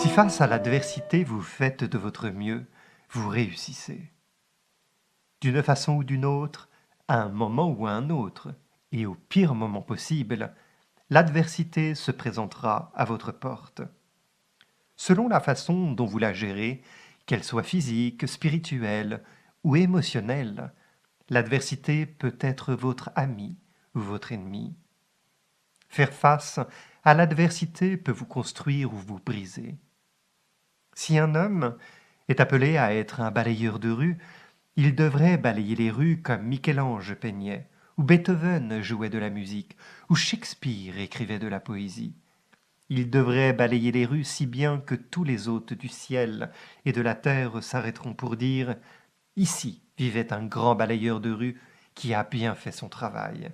Si face à l'adversité vous faites de votre mieux, vous réussissez. D'une façon ou d'une autre, à un moment ou à un autre, et au pire moment possible, l'adversité se présentera à votre porte. Selon la façon dont vous la gérez, qu'elle soit physique, spirituelle ou émotionnelle, l'adversité peut être votre ami ou votre ennemi. Faire face à l'adversité peut vous construire ou vous briser. Si un homme est appelé à être un balayeur de rue, il devrait balayer les rues comme Michel-Ange peignait, ou Beethoven jouait de la musique, ou Shakespeare écrivait de la poésie. Il devrait balayer les rues si bien que tous les hôtes du ciel et de la terre s'arrêteront pour dire Ici vivait un grand balayeur de rue qui a bien fait son travail.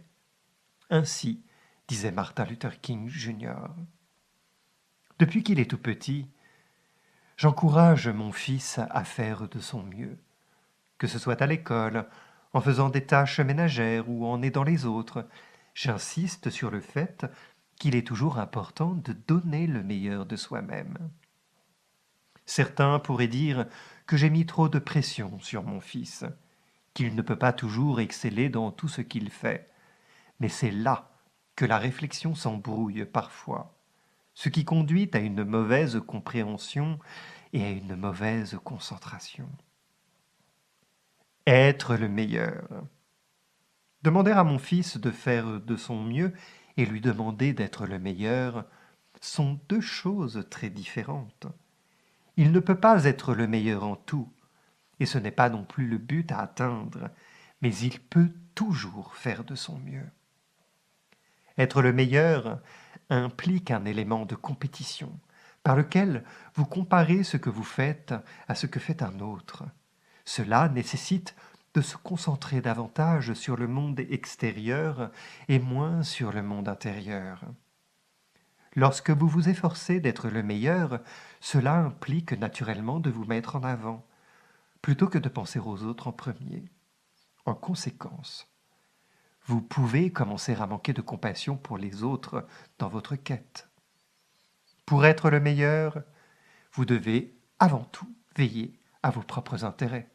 Ainsi disait Martin Luther King Jr. Depuis qu'il est tout petit, J'encourage mon fils à faire de son mieux, que ce soit à l'école, en faisant des tâches ménagères ou en aidant les autres. J'insiste sur le fait qu'il est toujours important de donner le meilleur de soi-même. Certains pourraient dire que j'ai mis trop de pression sur mon fils, qu'il ne peut pas toujours exceller dans tout ce qu'il fait, mais c'est là que la réflexion s'embrouille parfois ce qui conduit à une mauvaise compréhension et à une mauvaise concentration. Être le meilleur. Demander à mon fils de faire de son mieux et lui demander d'être le meilleur sont deux choses très différentes. Il ne peut pas être le meilleur en tout, et ce n'est pas non plus le but à atteindre, mais il peut toujours faire de son mieux. Être le meilleur, implique un élément de compétition par lequel vous comparez ce que vous faites à ce que fait un autre. Cela nécessite de se concentrer davantage sur le monde extérieur et moins sur le monde intérieur. Lorsque vous vous efforcez d'être le meilleur, cela implique naturellement de vous mettre en avant, plutôt que de penser aux autres en premier. En conséquence, vous pouvez commencer à manquer de compassion pour les autres dans votre quête. Pour être le meilleur, vous devez avant tout veiller à vos propres intérêts,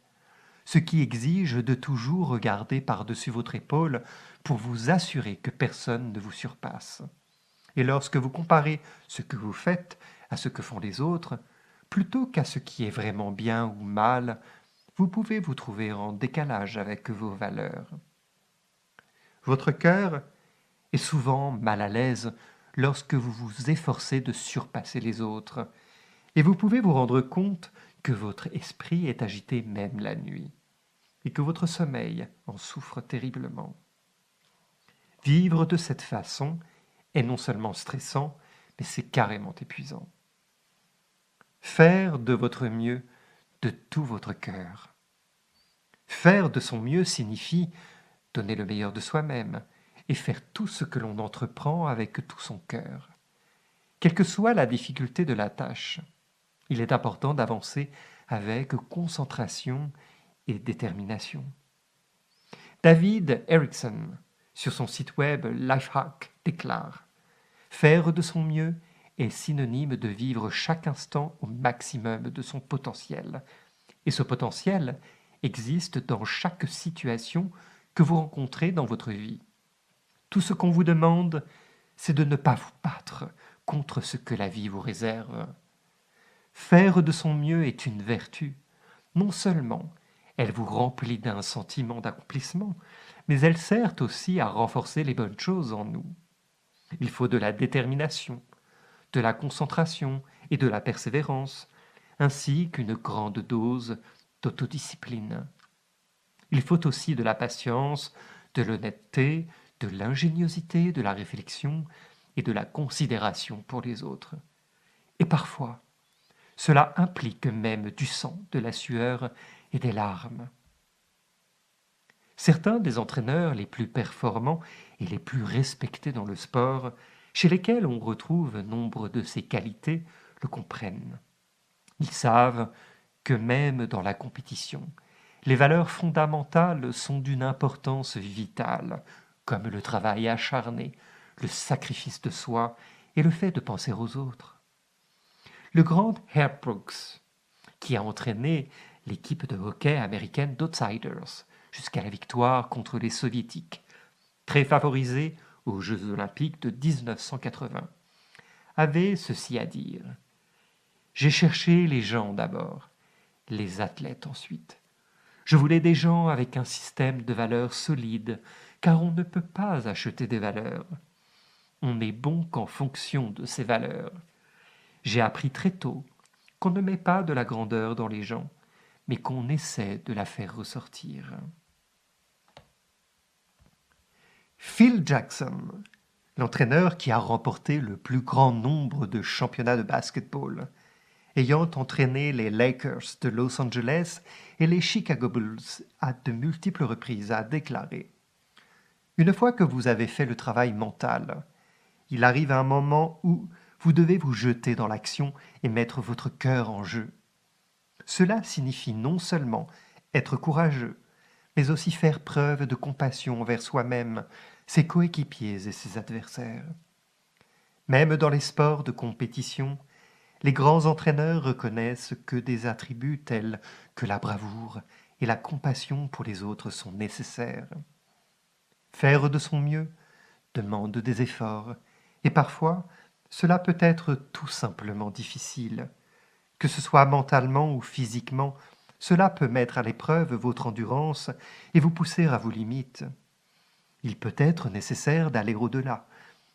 ce qui exige de toujours regarder par-dessus votre épaule pour vous assurer que personne ne vous surpasse. Et lorsque vous comparez ce que vous faites à ce que font les autres, plutôt qu'à ce qui est vraiment bien ou mal, vous pouvez vous trouver en décalage avec vos valeurs. Votre cœur est souvent mal à l'aise lorsque vous vous efforcez de surpasser les autres, et vous pouvez vous rendre compte que votre esprit est agité même la nuit, et que votre sommeil en souffre terriblement. Vivre de cette façon est non seulement stressant, mais c'est carrément épuisant. Faire de votre mieux de tout votre cœur. Faire de son mieux signifie donner le meilleur de soi-même et faire tout ce que l'on entreprend avec tout son cœur. Quelle que soit la difficulté de la tâche, il est important d'avancer avec concentration et détermination. David Erickson, sur son site web Lifehack, déclare Faire de son mieux est synonyme de vivre chaque instant au maximum de son potentiel. Et ce potentiel existe dans chaque situation que vous rencontrez dans votre vie. Tout ce qu'on vous demande, c'est de ne pas vous battre contre ce que la vie vous réserve. Faire de son mieux est une vertu. Non seulement elle vous remplit d'un sentiment d'accomplissement, mais elle sert aussi à renforcer les bonnes choses en nous. Il faut de la détermination, de la concentration et de la persévérance, ainsi qu'une grande dose d'autodiscipline. Il faut aussi de la patience, de l'honnêteté, de l'ingéniosité, de la réflexion et de la considération pour les autres. Et parfois, cela implique même du sang, de la sueur et des larmes. Certains des entraîneurs les plus performants et les plus respectés dans le sport, chez lesquels on retrouve nombre de ces qualités, le comprennent. Ils savent que même dans la compétition, les valeurs fondamentales sont d'une importance vitale, comme le travail acharné, le sacrifice de soi et le fait de penser aux autres. Le grand Herb Brooks, qui a entraîné l'équipe de hockey américaine d'Outsiders jusqu'à la victoire contre les soviétiques, très favorisée aux Jeux olympiques de 1980, avait ceci à dire. J'ai cherché les gens d'abord, les athlètes ensuite. Je voulais des gens avec un système de valeurs solide, car on ne peut pas acheter des valeurs. On n'est bon qu'en fonction de ces valeurs. J'ai appris très tôt qu'on ne met pas de la grandeur dans les gens, mais qu'on essaie de la faire ressortir. Phil Jackson, l'entraîneur qui a remporté le plus grand nombre de championnats de basketball, ayant entraîné les Lakers de Los Angeles et les Chicago Bulls à de multiples reprises, a déclaré Une fois que vous avez fait le travail mental, il arrive un moment où vous devez vous jeter dans l'action et mettre votre cœur en jeu. Cela signifie non seulement être courageux, mais aussi faire preuve de compassion envers soi-même, ses coéquipiers et ses adversaires. Même dans les sports de compétition, les grands entraîneurs reconnaissent que des attributs tels que la bravoure et la compassion pour les autres sont nécessaires. Faire de son mieux demande des efforts, et parfois cela peut être tout simplement difficile. Que ce soit mentalement ou physiquement, cela peut mettre à l'épreuve votre endurance et vous pousser à vos limites. Il peut être nécessaire d'aller au-delà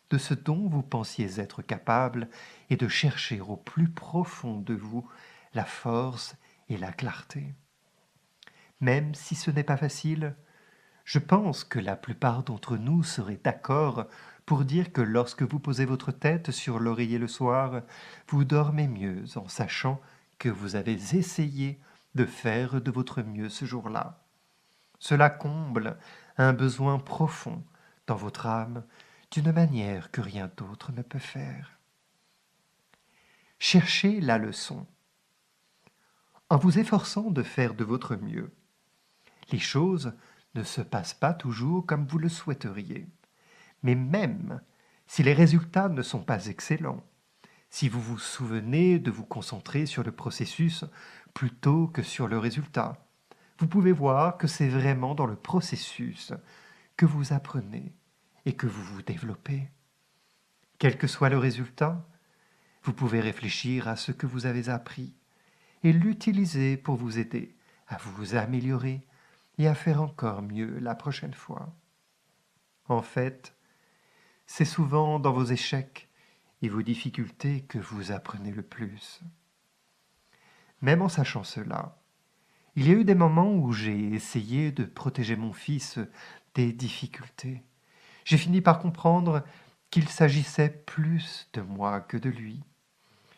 de ce dont vous pensiez être capable et de chercher au plus profond de vous la force et la clarté. Même si ce n'est pas facile, je pense que la plupart d'entre nous seraient d'accord pour dire que lorsque vous posez votre tête sur l'oreiller le soir, vous dormez mieux en sachant que vous avez essayé de faire de votre mieux ce jour-là. Cela comble un besoin profond dans votre âme d'une manière que rien d'autre ne peut faire. Cherchez la leçon. En vous efforçant de faire de votre mieux, les choses ne se passent pas toujours comme vous le souhaiteriez. Mais même si les résultats ne sont pas excellents, si vous vous souvenez de vous concentrer sur le processus plutôt que sur le résultat, vous pouvez voir que c'est vraiment dans le processus que vous apprenez et que vous vous développez. Quel que soit le résultat, vous pouvez réfléchir à ce que vous avez appris et l'utiliser pour vous aider à vous améliorer et à faire encore mieux la prochaine fois. En fait, c'est souvent dans vos échecs et vos difficultés que vous apprenez le plus. Même en sachant cela, il y a eu des moments où j'ai essayé de protéger mon fils des difficultés. J'ai fini par comprendre qu'il s'agissait plus de moi que de lui.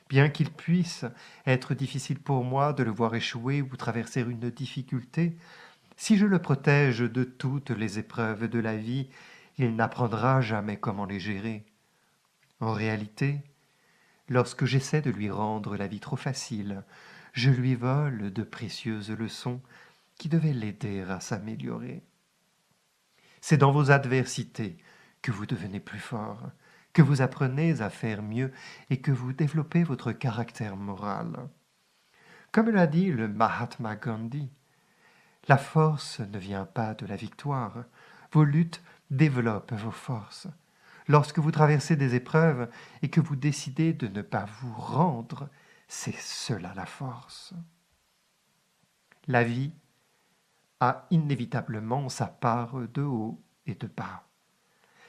Bien qu'il puisse être difficile pour moi de le voir échouer ou traverser une difficulté, si je le protège de toutes les épreuves de la vie, il n'apprendra jamais comment les gérer. En réalité, lorsque j'essaie de lui rendre la vie trop facile, je lui vole de précieuses leçons qui devaient l'aider à s'améliorer. C'est dans vos adversités que vous devenez plus fort, que vous apprenez à faire mieux et que vous développez votre caractère moral. Comme l'a dit le Mahatma Gandhi, la force ne vient pas de la victoire. Vos luttes développent vos forces. Lorsque vous traversez des épreuves et que vous décidez de ne pas vous rendre, c'est cela la force. La vie a inévitablement sa part de haut et de bas.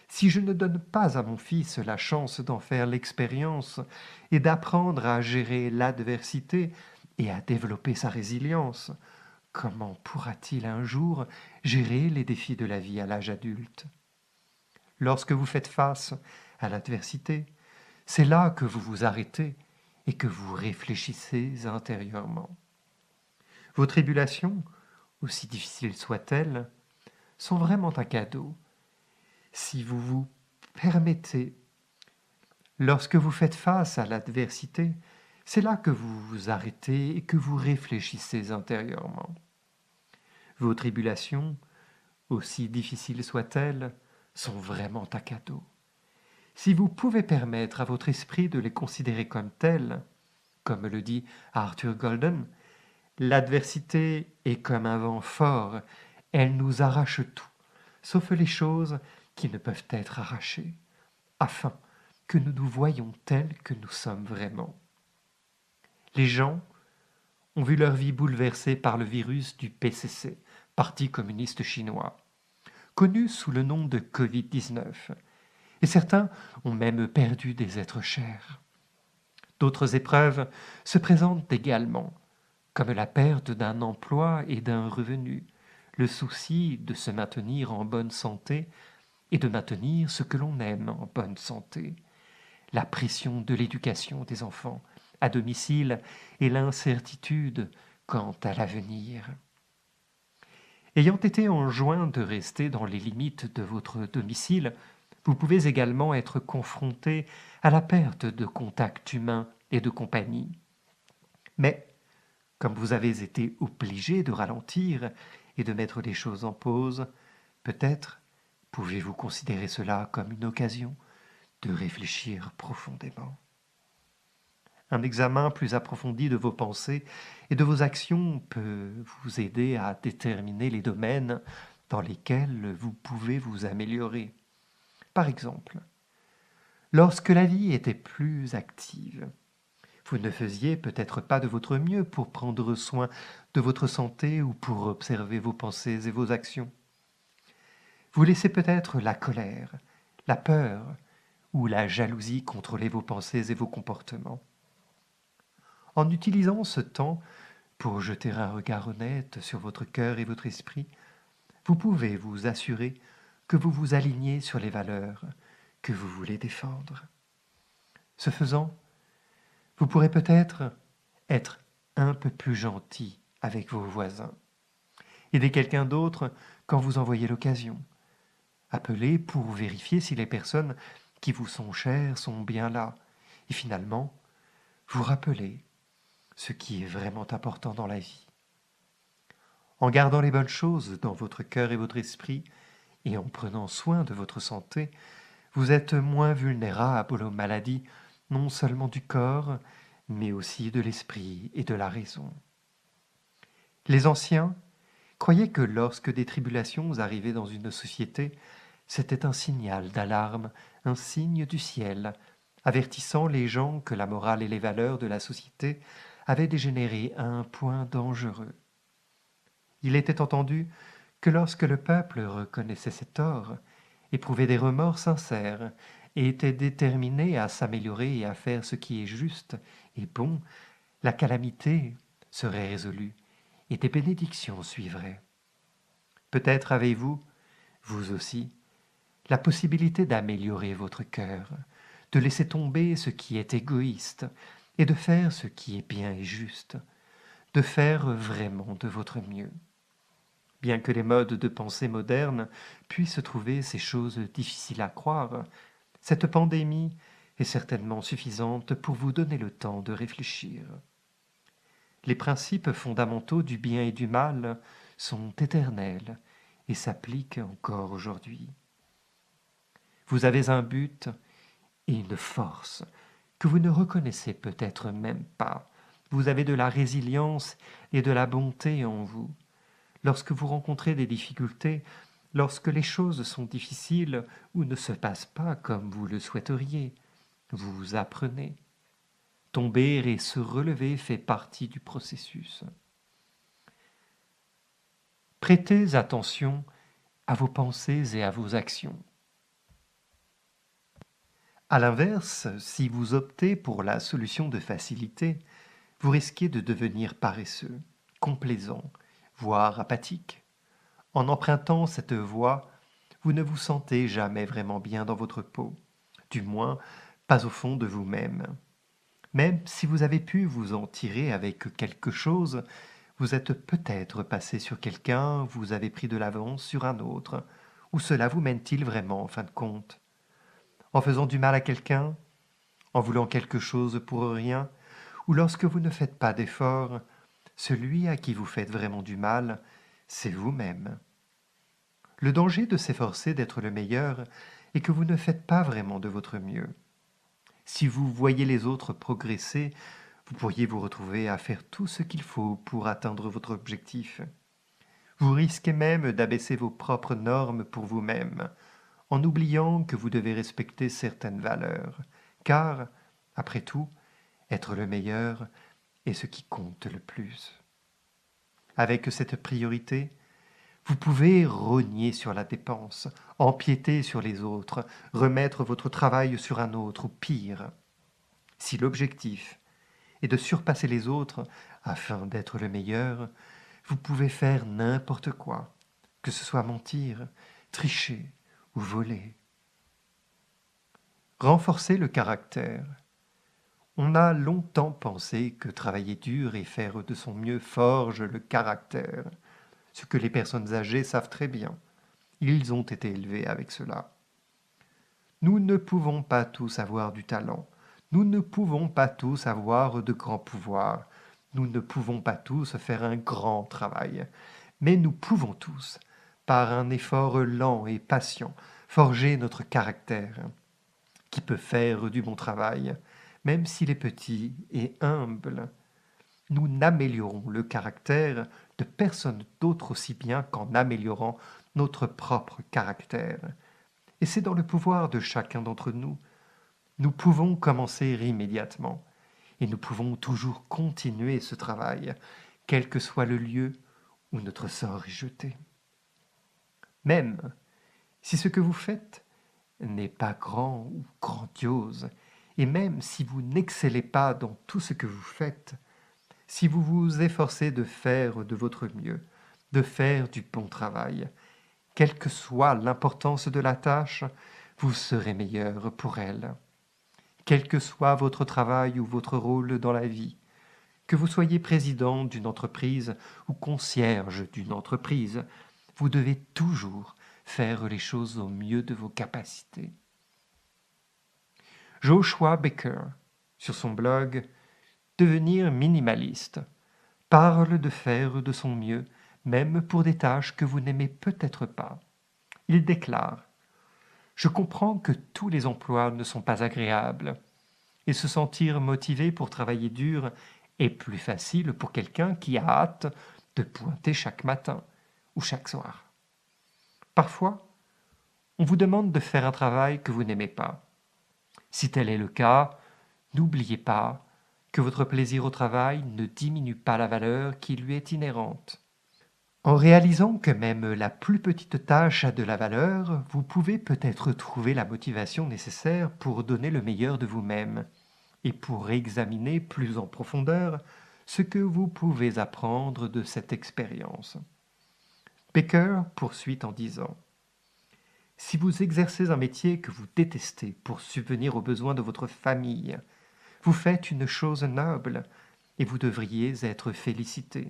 Si je ne donne pas à mon fils la chance d'en faire l'expérience et d'apprendre à gérer l'adversité et à développer sa résilience, comment pourra-t-il un jour gérer les défis de la vie à l'âge adulte? Lorsque vous faites face à l'adversité, c'est là que vous vous arrêtez et que vous réfléchissez intérieurement. Vos tribulations, aussi difficiles soient-elles, sont vraiment un cadeau. Si vous vous permettez, lorsque vous faites face à l'adversité, c'est là que vous vous arrêtez et que vous réfléchissez intérieurement. Vos tribulations, aussi difficiles soient-elles, sont vraiment un cadeau. Si vous pouvez permettre à votre esprit de les considérer comme telles, comme le dit Arthur Golden, l'adversité est comme un vent fort, elle nous arrache tout, sauf les choses qui ne peuvent être arrachées, afin que nous nous voyions tels que nous sommes vraiment. Les gens ont vu leur vie bouleversée par le virus du PCC, Parti communiste chinois, connu sous le nom de Covid-19, et certains ont même perdu des êtres chers. D'autres épreuves se présentent également, comme la perte d'un emploi et d'un revenu, le souci de se maintenir en bonne santé et de maintenir ce que l'on aime en bonne santé, la pression de l'éducation des enfants à domicile et l'incertitude quant à l'avenir. Ayant été enjoint de rester dans les limites de votre domicile, vous pouvez également être confronté à la perte de contact humain et de compagnie. Mais, comme vous avez été obligé de ralentir et de mettre les choses en pause, peut-être pouvez-vous considérer cela comme une occasion de réfléchir profondément. Un examen plus approfondi de vos pensées et de vos actions peut vous aider à déterminer les domaines dans lesquels vous pouvez vous améliorer. Par exemple, lorsque la vie était plus active, vous ne faisiez peut-être pas de votre mieux pour prendre soin de votre santé ou pour observer vos pensées et vos actions. Vous laissez peut-être la colère, la peur ou la jalousie contrôler vos pensées et vos comportements. En utilisant ce temps pour jeter un regard honnête sur votre cœur et votre esprit, vous pouvez vous assurer que vous vous alignez sur les valeurs que vous voulez défendre. Ce faisant, vous pourrez peut-être être un peu plus gentil avec vos voisins. Aider quelqu'un d'autre quand vous en voyez l'occasion. Appelez pour vérifier si les personnes qui vous sont chères sont bien là. Et finalement, vous rappelez ce qui est vraiment important dans la vie. En gardant les bonnes choses dans votre cœur et votre esprit, et en prenant soin de votre santé, vous êtes moins vulnérable aux maladies, non seulement du corps, mais aussi de l'esprit et de la raison. Les anciens croyaient que lorsque des tribulations arrivaient dans une société, c'était un signal d'alarme, un signe du ciel, avertissant les gens que la morale et les valeurs de la société avait dégénéré à un point dangereux. Il était entendu que lorsque le peuple reconnaissait ses torts, éprouvait des remords sincères et était déterminé à s'améliorer et à faire ce qui est juste et bon, la calamité serait résolue et des bénédictions suivraient. Peut-être avez-vous, vous aussi, la possibilité d'améliorer votre cœur, de laisser tomber ce qui est égoïste, et de faire ce qui est bien et juste, de faire vraiment de votre mieux. Bien que les modes de pensée modernes puissent trouver ces choses difficiles à croire, cette pandémie est certainement suffisante pour vous donner le temps de réfléchir. Les principes fondamentaux du bien et du mal sont éternels et s'appliquent encore aujourd'hui. Vous avez un but et une force que vous ne reconnaissez peut-être même pas. Vous avez de la résilience et de la bonté en vous. Lorsque vous rencontrez des difficultés, lorsque les choses sont difficiles ou ne se passent pas comme vous le souhaiteriez, vous apprenez. Tomber et se relever fait partie du processus. Prêtez attention à vos pensées et à vos actions. À l'inverse, si vous optez pour la solution de facilité, vous risquez de devenir paresseux, complaisant, voire apathique. En empruntant cette voie, vous ne vous sentez jamais vraiment bien dans votre peau, du moins pas au fond de vous-même. Même si vous avez pu vous en tirer avec quelque chose, vous êtes peut-être passé sur quelqu'un, vous avez pris de l'avance sur un autre. Où cela vous mène-t-il vraiment en fin de compte? En faisant du mal à quelqu'un? En voulant quelque chose pour rien? Ou lorsque vous ne faites pas d'effort Celui à qui vous faites vraiment du mal, c'est vous-même. Le danger de s'efforcer d'être le meilleur est que vous ne faites pas vraiment de votre mieux. Si vous voyez les autres progresser, vous pourriez vous retrouver à faire tout ce qu'il faut pour atteindre votre objectif. Vous risquez même d'abaisser vos propres normes pour vous-même, en oubliant que vous devez respecter certaines valeurs, car, après tout, être le meilleur est ce qui compte le plus. Avec cette priorité, vous pouvez rogner sur la dépense, empiéter sur les autres, remettre votre travail sur un autre, ou pire. Si l'objectif et de surpasser les autres afin d'être le meilleur, vous pouvez faire n'importe quoi, que ce soit mentir, tricher ou voler. Renforcer le caractère. On a longtemps pensé que travailler dur et faire de son mieux forge le caractère, ce que les personnes âgées savent très bien. Ils ont été élevés avec cela. Nous ne pouvons pas tous avoir du talent, nous ne pouvons pas tous avoir de grands pouvoirs, nous ne pouvons pas tous faire un grand travail, mais nous pouvons tous, par un effort lent et patient, forger notre caractère, qui peut faire du bon travail, même s'il est petit et humble. Nous n'améliorons le caractère de personne d'autre aussi bien qu'en améliorant notre propre caractère. Et c'est dans le pouvoir de chacun d'entre nous nous pouvons commencer immédiatement et nous pouvons toujours continuer ce travail, quel que soit le lieu où notre sort est jeté. Même si ce que vous faites n'est pas grand ou grandiose, et même si vous n'excellez pas dans tout ce que vous faites, si vous vous efforcez de faire de votre mieux, de faire du bon travail, quelle que soit l'importance de la tâche, vous serez meilleur pour elle quel que soit votre travail ou votre rôle dans la vie, que vous soyez président d'une entreprise ou concierge d'une entreprise, vous devez toujours faire les choses au mieux de vos capacités. Joshua Baker, sur son blog Devenir minimaliste, parle de faire de son mieux, même pour des tâches que vous n'aimez peut-être pas. Il déclare je comprends que tous les emplois ne sont pas agréables, et se sentir motivé pour travailler dur est plus facile pour quelqu'un qui a hâte de pointer chaque matin ou chaque soir. Parfois, on vous demande de faire un travail que vous n'aimez pas. Si tel est le cas, n'oubliez pas que votre plaisir au travail ne diminue pas la valeur qui lui est inhérente. En réalisant que même la plus petite tâche a de la valeur, vous pouvez peut-être trouver la motivation nécessaire pour donner le meilleur de vous-même et pour examiner plus en profondeur ce que vous pouvez apprendre de cette expérience. Baker poursuit en disant Si vous exercez un métier que vous détestez pour subvenir aux besoins de votre famille, vous faites une chose noble et vous devriez être félicité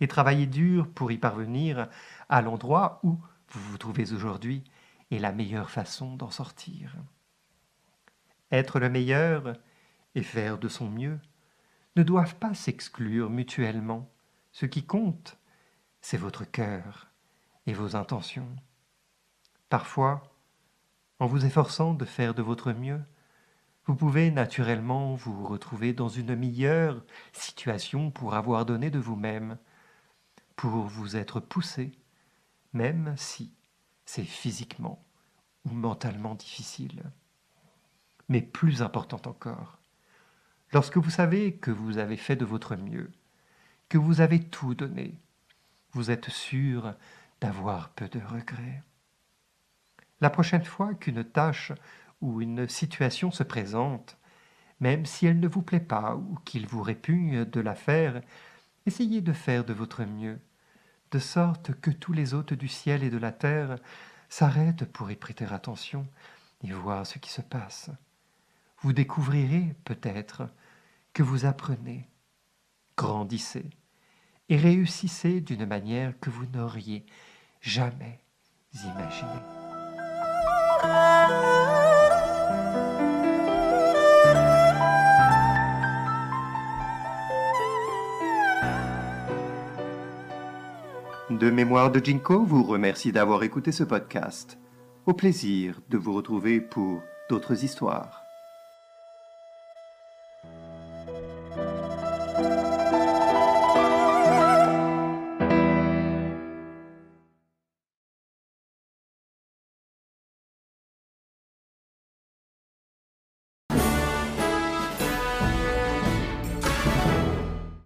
et travailler dur pour y parvenir à l'endroit où vous vous trouvez aujourd'hui est la meilleure façon d'en sortir. Être le meilleur et faire de son mieux ne doivent pas s'exclure mutuellement. Ce qui compte, c'est votre cœur et vos intentions. Parfois, en vous efforçant de faire de votre mieux, vous pouvez naturellement vous retrouver dans une meilleure situation pour avoir donné de vous-même, pour vous être poussé, même si c'est physiquement ou mentalement difficile. Mais plus important encore, lorsque vous savez que vous avez fait de votre mieux, que vous avez tout donné, vous êtes sûr d'avoir peu de regrets. La prochaine fois qu'une tâche ou une situation se présente, même si elle ne vous plaît pas ou qu'il vous répugne de la faire, essayez de faire de votre mieux, de sorte que tous les hôtes du ciel et de la terre s'arrêtent pour y prêter attention et voir ce qui se passe. Vous découvrirez peut-être que vous apprenez, grandissez et réussissez d'une manière que vous n'auriez jamais imaginée. De Mémoire de Jinko vous remercie d'avoir écouté ce podcast. Au plaisir de vous retrouver pour d'autres histoires.